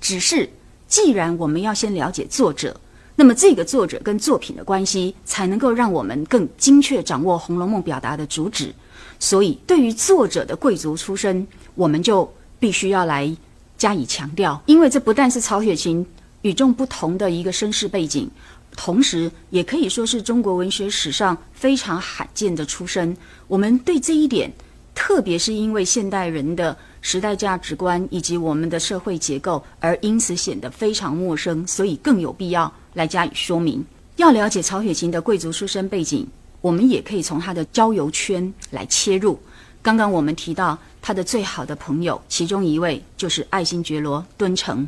只是既然我们要先了解作者，那么这个作者跟作品的关系，才能够让我们更精确掌握《红楼梦》表达的主旨。所以，对于作者的贵族出身，我们就必须要来加以强调，因为这不但是曹雪芹与众不同的一个身世背景，同时也可以说是中国文学史上非常罕见的出身。我们对这一点，特别是因为现代人的时代价值观以及我们的社会结构，而因此显得非常陌生，所以更有必要来加以说明。要了解曹雪芹的贵族出身背景。我们也可以从他的交友圈来切入。刚刚我们提到他的最好的朋友，其中一位就是爱新觉罗敦诚，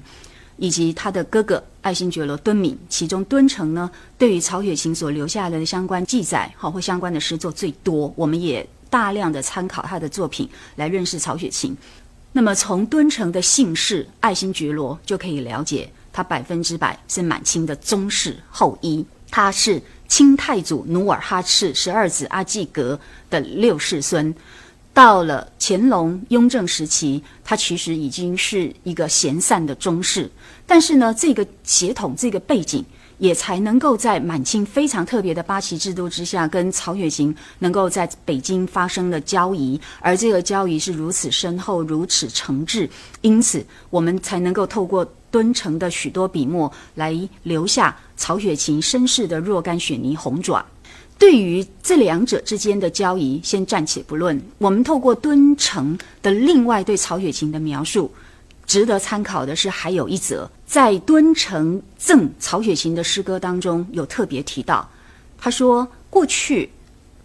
以及他的哥哥爱新觉罗敦敏。其中敦诚呢，对于曹雪芹所留下来的相关记载，好或相关的诗作最多。我们也大量的参考他的作品来认识曹雪芹。那么从敦诚的姓氏爱新觉罗就可以了解，他百分之百是满清的宗室后裔。他是。清太祖努尔哈赤十二子阿济格的六世孙，到了乾隆、雍正时期，他其实已经是一个闲散的宗室。但是呢，这个血统、这个背景，也才能够在满清非常特别的八旗制度之下，跟曹雪芹能够在北京发生了交谊，而这个交谊是如此深厚、如此诚挚，因此我们才能够透过。敦诚的许多笔墨来留下曹雪芹身世的若干雪泥红爪。对于这两者之间的交易，先暂且不论。我们透过敦诚的另外对曹雪芹的描述，值得参考的是，还有一则在敦诚赠曹雪芹的诗歌当中有特别提到。他说，过去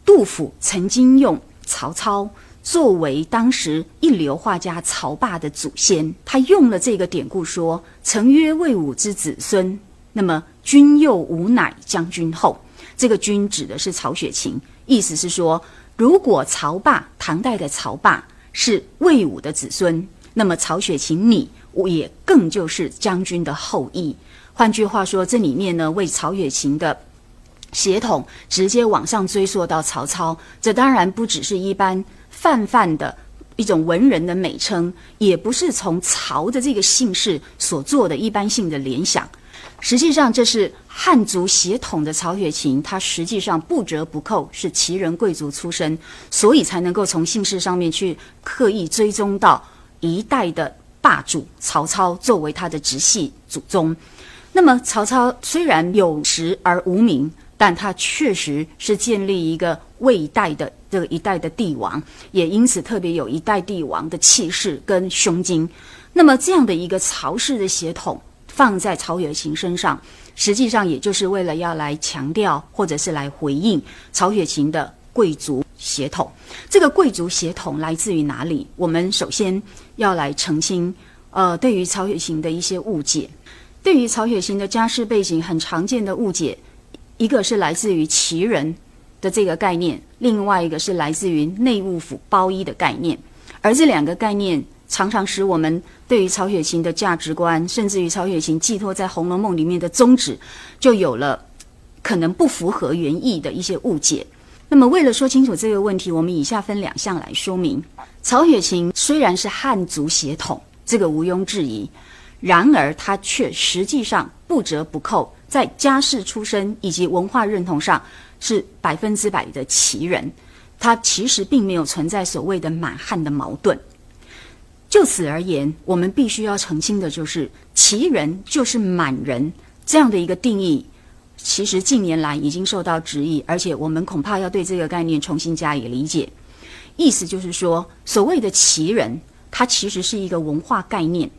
杜甫曾经用曹操。作为当时一流画家曹霸的祖先，他用了这个典故说：“曾曰魏武之子孙，那么君又吾乃将军后。”这个“君”指的是曹雪芹，意思是说，如果曹霸唐代的曹霸是魏武的子孙，那么曹雪芹你也更就是将军的后裔。换句话说，这里面呢，为曹雪芹的血统直接往上追溯到曹操，这当然不只是一般。泛泛的一种文人的美称，也不是从曹的这个姓氏所做的一般性的联想。实际上，这是汉族血统的曹雪芹，他实际上不折不扣是旗人贵族出身，所以才能够从姓氏上面去刻意追踪到一代的霸主曹操作为他的直系祖宗。那么，曹操虽然有实而无名。但他确实是建立一个魏代的这个一代的帝王，也因此特别有一代帝王的气势跟胸襟。那么这样的一个曹氏的血统放在曹雪芹身上，实际上也就是为了要来强调或者是来回应曹雪芹的贵族血统。这个贵族血统来自于哪里？我们首先要来澄清，呃，对于曹雪芹的一些误解，对于曹雪芹的家世背景很常见的误解。一个是来自于旗人的这个概念，另外一个是来自于内务府包衣的概念，而这两个概念常常使我们对于曹雪芹的价值观，甚至于曹雪芹寄托在《红楼梦》里面的宗旨，就有了可能不符合原意的一些误解。那么，为了说清楚这个问题，我们以下分两项来说明：曹雪芹虽然是汉族血统，这个毋庸置疑，然而他却实际上不折不扣。在家世出身以及文化认同上是百分之百的旗人，他其实并没有存在所谓的满汉的矛盾。就此而言，我们必须要澄清的就是，旗人就是满人这样的一个定义，其实近年来已经受到质疑，而且我们恐怕要对这个概念重新加以理解。意思就是说，所谓的旗人，它其实是一个文化概念，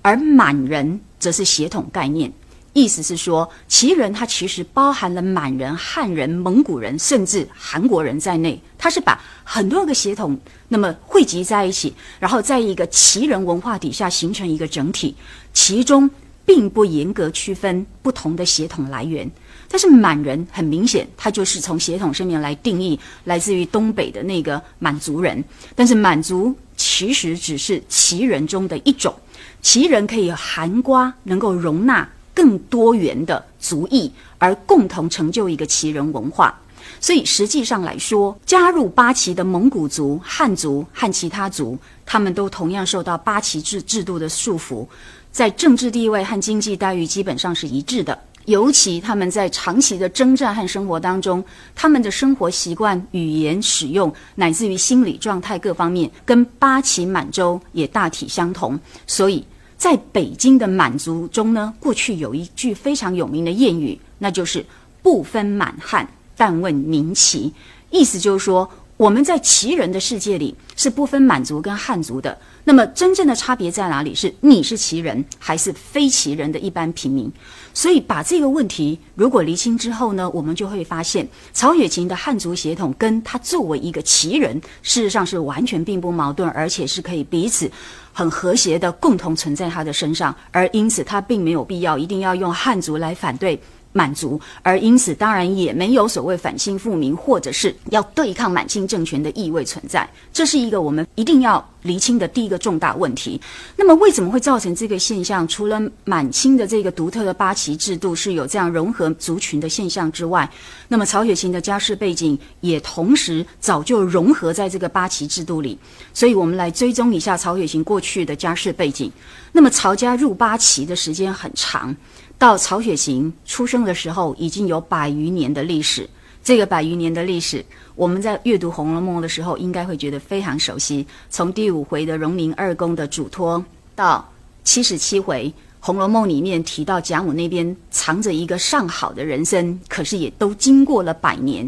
而满人则是血统概念。意思是说，旗人他其实包含了满人、汉人、蒙古人，甚至韩国人在内。他是把很多个血统那么汇集在一起，然后在一个旗人文化底下形成一个整体。其中并不严格区分不同的血统来源。但是满人很明显，他就是从血统上面来定义，来自于东北的那个满族人。但是满族其实只是旗人中的一种，旗人可以含瓜，能够容纳。更多元的族裔，而共同成就一个旗人文化。所以实际上来说，加入八旗的蒙古族、汉族和其他族，他们都同样受到八旗制制度的束缚。在政治地位和经济待遇基本上是一致的。尤其他们在长期的征战和生活当中，他们的生活习惯、语言使用，乃至于心理状态各方面，跟八旗满洲也大体相同。所以，在北京的满族中呢，过去有一句非常有名的谚语，那就是“不分满汉，但问民旗”，意思就是说。我们在旗人的世界里是不分满族跟汉族的，那么真正的差别在哪里？是你是旗人还是非旗人的一般平民？所以把这个问题如果厘清之后呢，我们就会发现曹雪芹的汉族血统跟他作为一个旗人，事实上是完全并不矛盾，而且是可以彼此很和谐的共同存在他的身上，而因此他并没有必要一定要用汉族来反对。满足，而因此当然也没有所谓反清复明或者是要对抗满清政权的意味存在。这是一个我们一定要厘清的第一个重大问题。那么为什么会造成这个现象？除了满清的这个独特的八旗制度是有这样融合族群的现象之外，那么曹雪芹的家世背景也同时早就融合在这个八旗制度里。所以我们来追踪一下曹雪芹过去的家世背景。那么曹家入八旗的时间很长。到曹雪芹出生的时候，已经有百余年的历史。这个百余年的历史，我们在阅读《红楼梦》的时候，应该会觉得非常熟悉。从第五回的荣宁二公的嘱托，到七十七回《红楼梦》里面提到贾母那边藏着一个上好的人参，可是也都经过了百年，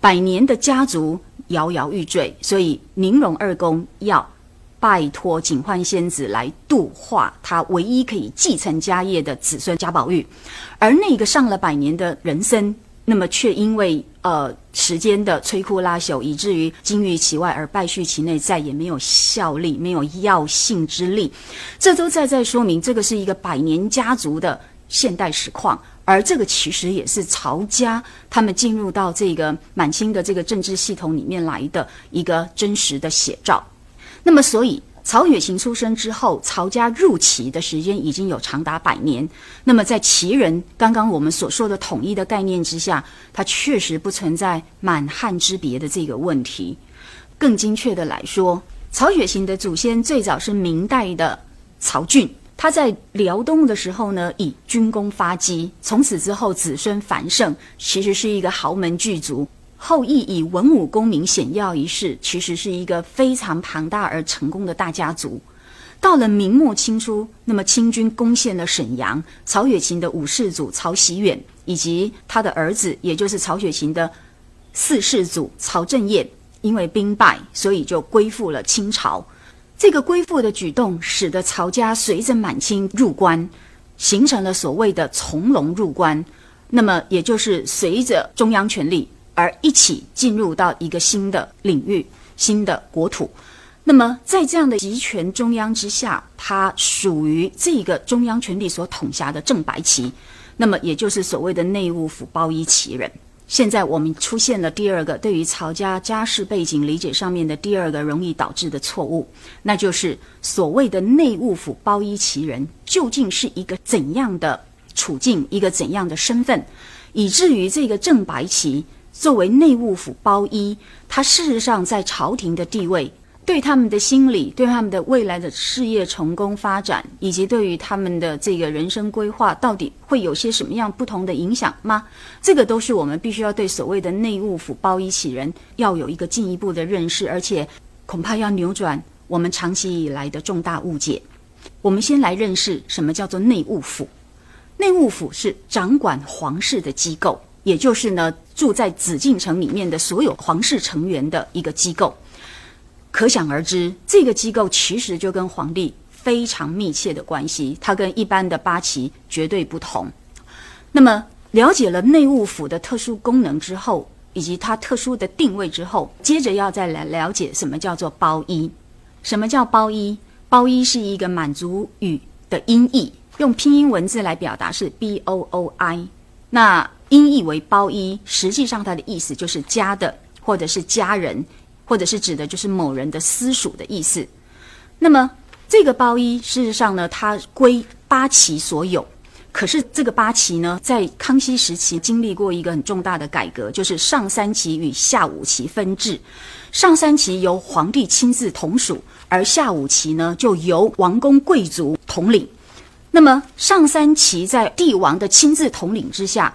百年的家族摇摇欲坠，所以宁荣二公要。拜托警幻仙子来度化他唯一可以继承家业的子孙贾宝玉，而那个上了百年的人参，那么却因为呃时间的摧枯拉朽，以至于金玉其外而败絮其内，再也没有效力，没有药性之力。这都在在说明，这个是一个百年家族的现代实况，而这个其实也是曹家他们进入到这个满清的这个政治系统里面来的一个真实的写照。那么，所以曹雪芹出生之后，曹家入旗的时间已经有长达百年。那么，在旗人刚刚我们所说的统一的概念之下，它确实不存在满汉之别的这个问题。更精确的来说，曹雪芹的祖先最早是明代的曹俊，他在辽东的时候呢，以军功发迹，从此之后子孙繁盛，其实是一个豪门巨族。后羿以文武功名显耀一世，其实是一个非常庞大而成功的大家族。到了明末清初，那么清军攻陷了沈阳，曹雪芹的五世祖曹袭远以及他的儿子，也就是曹雪芹的四世祖曹振彦，因为兵败，所以就归附了清朝。这个归附的举动，使得曹家随着满清入关，形成了所谓的从龙入关。那么，也就是随着中央权力。而一起进入到一个新的领域、新的国土，那么在这样的集权中央之下，它属于这个中央权力所统辖的正白旗，那么也就是所谓的内务府包衣旗人。现在我们出现了第二个对于曹家家世背景理解上面的第二个容易导致的错误，那就是所谓的内务府包衣旗人究竟是一个怎样的处境、一个怎样的身份，以至于这个正白旗。作为内务府包衣，他事实上在朝廷的地位，对他们的心理、对他们的未来的事业成功发展，以及对于他们的这个人生规划，到底会有些什么样不同的影响吗？这个都是我们必须要对所谓的内务府包衣起人要有一个进一步的认识，而且恐怕要扭转我们长期以来的重大误解。我们先来认识什么叫做内务府。内务府是掌管皇室的机构。也就是呢，住在紫禁城里面的所有皇室成员的一个机构，可想而知，这个机构其实就跟皇帝非常密切的关系，它跟一般的八旗绝对不同。那么，了解了内务府的特殊功能之后，以及它特殊的定位之后，接着要再来了解什么叫做包衣。什么叫包衣？包衣是一个满族语的音译，用拼音文字来表达是 b o o i。那音译为包衣，实际上它的意思就是家的，或者是家人，或者是指的就是某人的私属的意思。那么这个包衣，事实上呢，它归八旗所有。可是这个八旗呢，在康熙时期经历过一个很重大的改革，就是上三旗与下五旗分治。上三旗由皇帝亲自统属，而下五旗呢，就由王公贵族统领。那么上三旗在帝王的亲自统领之下，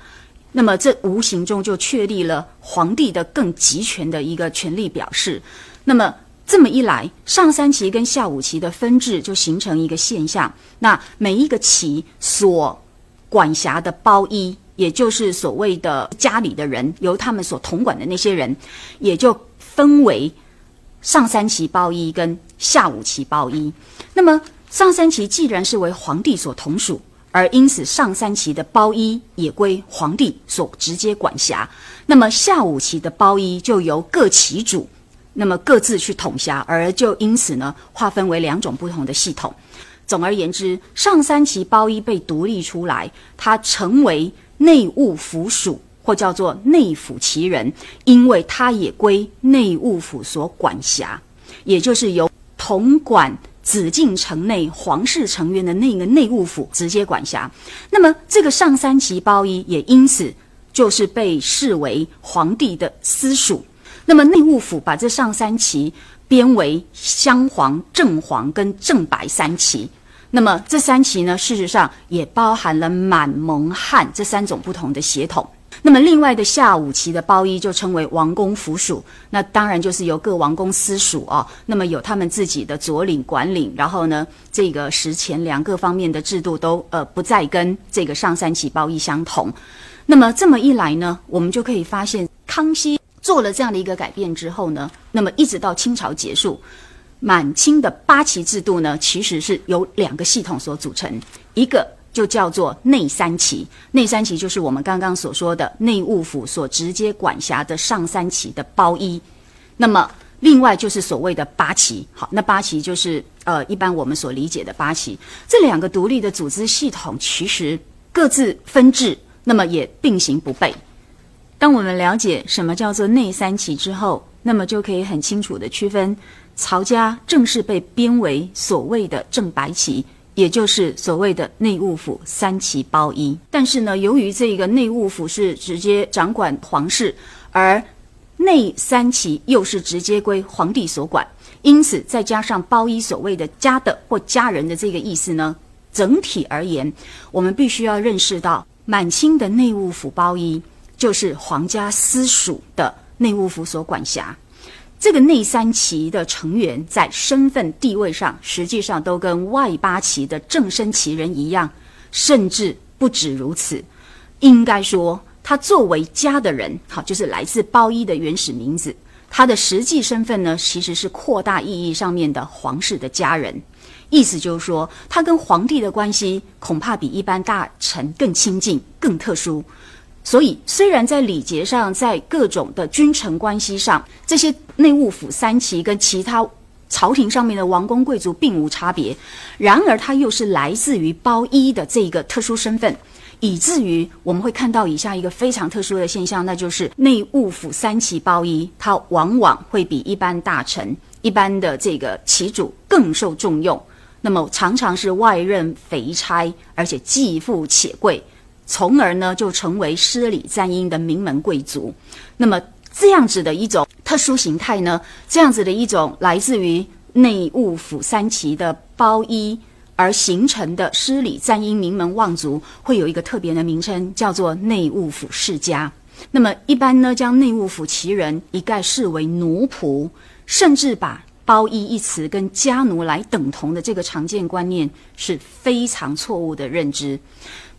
那么这无形中就确立了皇帝的更集权的一个权力表示。那么这么一来，上三旗跟下五旗的分治就形成一个现象。那每一个旗所管辖的包衣，也就是所谓的家里的人，由他们所统管的那些人，也就分为上三旗包衣跟下五旗包衣。那么上三旗既然是为皇帝所统属，而因此上三旗的包衣也归皇帝所直接管辖。那么下五旗的包衣就由各旗主。那么各自去统辖，而就因此呢，划分为两种不同的系统。总而言之，上三旗包衣被独立出来，它成为内务府属，或叫做内府旗人，因为它也归内务府所管辖，也就是由统管紫禁城内皇室成员的那个内务府直接管辖。那么这个上三旗包衣也因此就是被视为皇帝的私属。那么内务府把这上三旗编为镶黄、正黄跟正白三旗。那么这三旗呢，事实上也包含了满、蒙、汉这三种不同的血统。那么另外的下五旗的包衣就称为王公府属，那当然就是由各王公私属哦。那么有他们自己的左领、管领，然后呢，这个食钱粮各方面的制度都呃不再跟这个上三旗包衣相同。那么这么一来呢，我们就可以发现康熙。做了这样的一个改变之后呢，那么一直到清朝结束，满清的八旗制度呢，其实是由两个系统所组成，一个就叫做内三旗，内三旗就是我们刚刚所说的内务府所直接管辖的上三旗的包衣，那么另外就是所谓的八旗，好，那八旗就是呃一般我们所理解的八旗，这两个独立的组织系统其实各自分治，那么也并行不悖。当我们了解什么叫做内三旗之后，那么就可以很清楚的区分，曹家正式被编为所谓的正白旗，也就是所谓的内务府三旗包衣。但是呢，由于这个内务府是直接掌管皇室，而内三旗又是直接归皇帝所管，因此再加上包衣所谓的家的或家人的这个意思呢，整体而言，我们必须要认识到满清的内务府包衣。就是皇家私属的内务府所管辖，这个内三旗的成员在身份地位上，实际上都跟外八旗的正身旗人一样，甚至不止如此。应该说，他作为家的人，好，就是来自包衣的原始名字，他的实际身份呢，其实是扩大意义上面的皇室的家人。意思就是说，他跟皇帝的关系恐怕比一般大臣更亲近、更特殊。所以，虽然在礼节上，在各种的君臣关系上，这些内务府三旗跟其他朝廷上面的王公贵族并无差别，然而他又是来自于包衣的这一个特殊身份，以至于我们会看到以下一个非常特殊的现象，那就是内务府三旗包衣，它往往会比一般大臣、一般的这个旗主更受重用，那么常常是外任肥差，而且既富且贵。从而呢，就成为失礼赞英的名门贵族。那么这样子的一种特殊形态呢，这样子的一种来自于内务府三旗的包衣而形成的失礼赞英名门望族，会有一个特别的名称，叫做内务府世家。那么一般呢，将内务府旗人一概视为奴仆，甚至把包衣一词跟家奴来等同的这个常见观念，是非常错误的认知。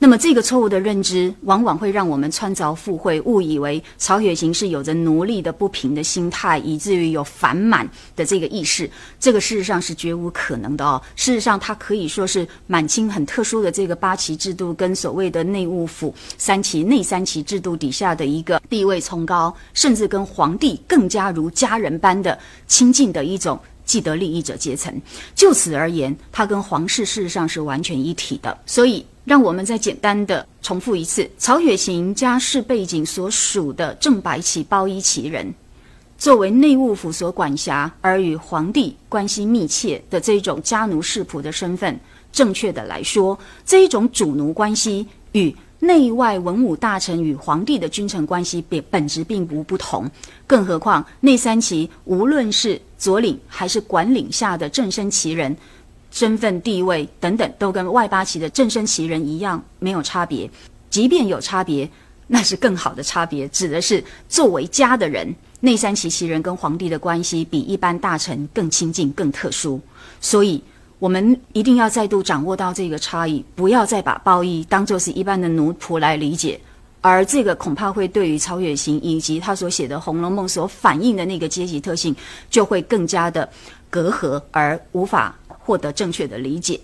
那么，这个错误的认知往往会让我们穿凿附会，误以为曹雪芹是有着奴隶的不平的心态，以至于有反满的这个意识。这个事实上是绝无可能的哦。事实上，他可以说是满清很特殊的这个八旗制度，跟所谓的内务府三旗、内三旗制度底下的一个地位崇高，甚至跟皇帝更加如家人般的亲近的一种既得利益者阶层。就此而言，他跟皇室事实上是完全一体的。所以。让我们再简单的重复一次：曹雪芹家世背景所属的正白旗包衣旗人，作为内务府所管辖而与皇帝关系密切的这种家奴世仆的身份，正确的来说，这一种主奴关系与内外文武大臣与皇帝的君臣关系本本质并无不同。更何况内三旗无论是左领还是管领下的正身旗人。身份地位等等，都跟外八旗的正身旗人一样没有差别。即便有差别，那是更好的差别，指的是作为家的人，内三旗旗人跟皇帝的关系比一般大臣更亲近、更特殊。所以，我们一定要再度掌握到这个差异，不要再把褒义当作是一般的奴仆来理解。而这个恐怕会对于曹雪芹以及他所写的《红楼梦》所反映的那个阶级特性，就会更加的隔阂，而无法获得正确的理解。